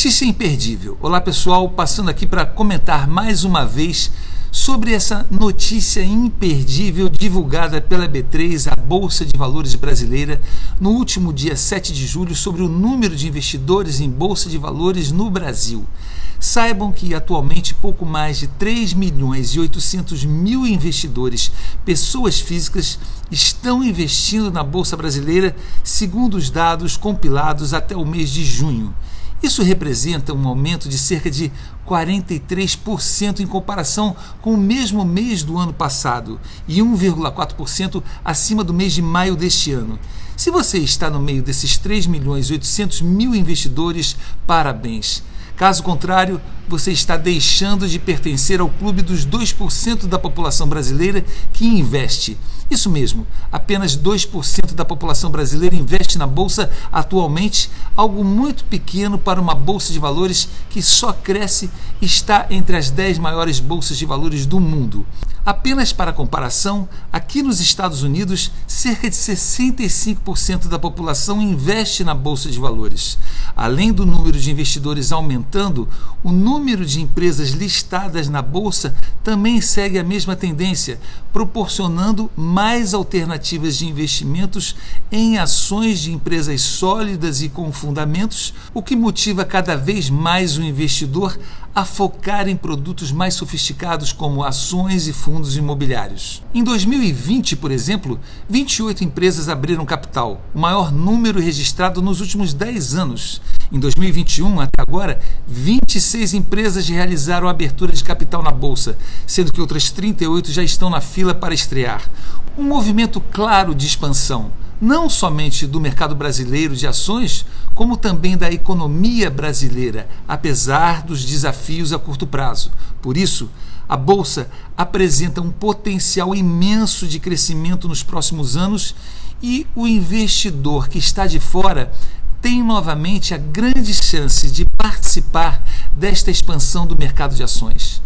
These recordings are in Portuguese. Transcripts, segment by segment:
Notícia imperdível. Olá pessoal, passando aqui para comentar mais uma vez sobre essa notícia imperdível divulgada pela B3, a Bolsa de Valores brasileira, no último dia 7 de julho, sobre o número de investidores em Bolsa de Valores no Brasil. Saibam que atualmente pouco mais de 3 milhões e 800 mil investidores, pessoas físicas, estão investindo na Bolsa Brasileira, segundo os dados compilados até o mês de junho. Isso representa um aumento de cerca de 43% em comparação com o mesmo mês do ano passado e 1,4% acima do mês de maio deste ano. Se você está no meio desses 3 milhões e 800 mil investidores, parabéns. Caso contrário, você está deixando de pertencer ao clube dos 2% da população brasileira que investe. Isso mesmo, apenas 2% da população brasileira investe na bolsa atualmente, algo muito pequeno para uma bolsa de valores que só cresce e está entre as 10 maiores bolsas de valores do mundo. Apenas para comparação, aqui nos Estados Unidos, cerca de 65% da população investe na bolsa de valores. Além do número de investidores aumentando, o número de empresas listadas na bolsa também segue a mesma tendência, proporcionando mais alternativas de investimentos em ações de empresas sólidas e com fundamentos, o que motiva cada vez mais o investidor a focar em produtos mais sofisticados como ações e fundos imobiliários. Em 2020, por exemplo, 28 empresas abriram capital, o maior número registrado nos últimos 10 anos. Em 2021, até agora, 26 empresas realizaram abertura de capital na bolsa, sendo que outras 38 já estão na fila para estrear. Um movimento claro de expansão não somente do mercado brasileiro de ações, como também da economia brasileira, apesar dos desafios a curto prazo. Por isso, a bolsa apresenta um potencial imenso de crescimento nos próximos anos e o investidor que está de fora tem novamente a grande chance de participar desta expansão do mercado de ações.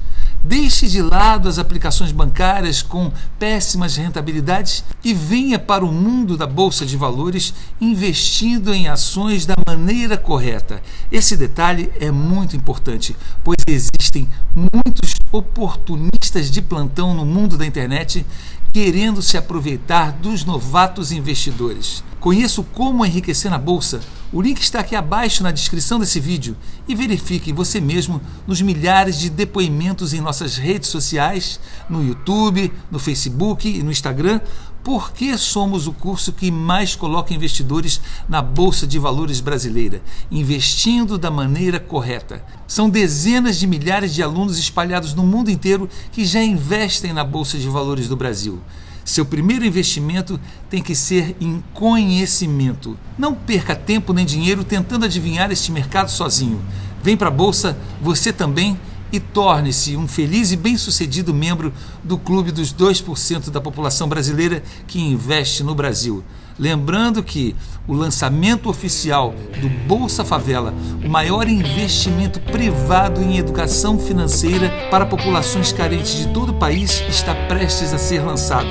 Deixe de lado as aplicações bancárias com péssimas rentabilidades e venha para o mundo da bolsa de valores investindo em ações da maneira correta. Esse detalhe é muito importante, pois existem muitos oportunistas de plantão no mundo da internet querendo se aproveitar dos novatos investidores. Conheça como enriquecer na bolsa. O link está aqui abaixo na descrição desse vídeo e verifique você mesmo nos milhares de depoimentos em nossas redes sociais, no YouTube, no Facebook e no Instagram, porque somos o curso que mais coloca investidores na Bolsa de Valores brasileira, investindo da maneira correta. São dezenas de milhares de alunos espalhados no mundo inteiro que já investem na Bolsa de Valores do Brasil. Seu primeiro investimento tem que ser em conhecimento. Não perca tempo nem dinheiro tentando adivinhar este mercado sozinho. Vem para a bolsa você também e torne-se um feliz e bem-sucedido membro do clube dos 2% da população brasileira que investe no Brasil. Lembrando que o lançamento oficial do Bolsa Favela, o maior investimento privado em educação financeira para populações carentes de todo o país, está prestes a ser lançado.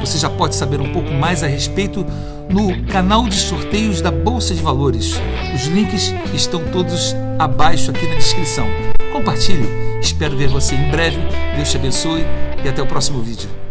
Você já pode saber um pouco mais a respeito no canal de sorteios da Bolsa de Valores. Os links estão todos abaixo aqui na descrição. Compartilhe. Espero ver você em breve. Deus te abençoe e até o próximo vídeo.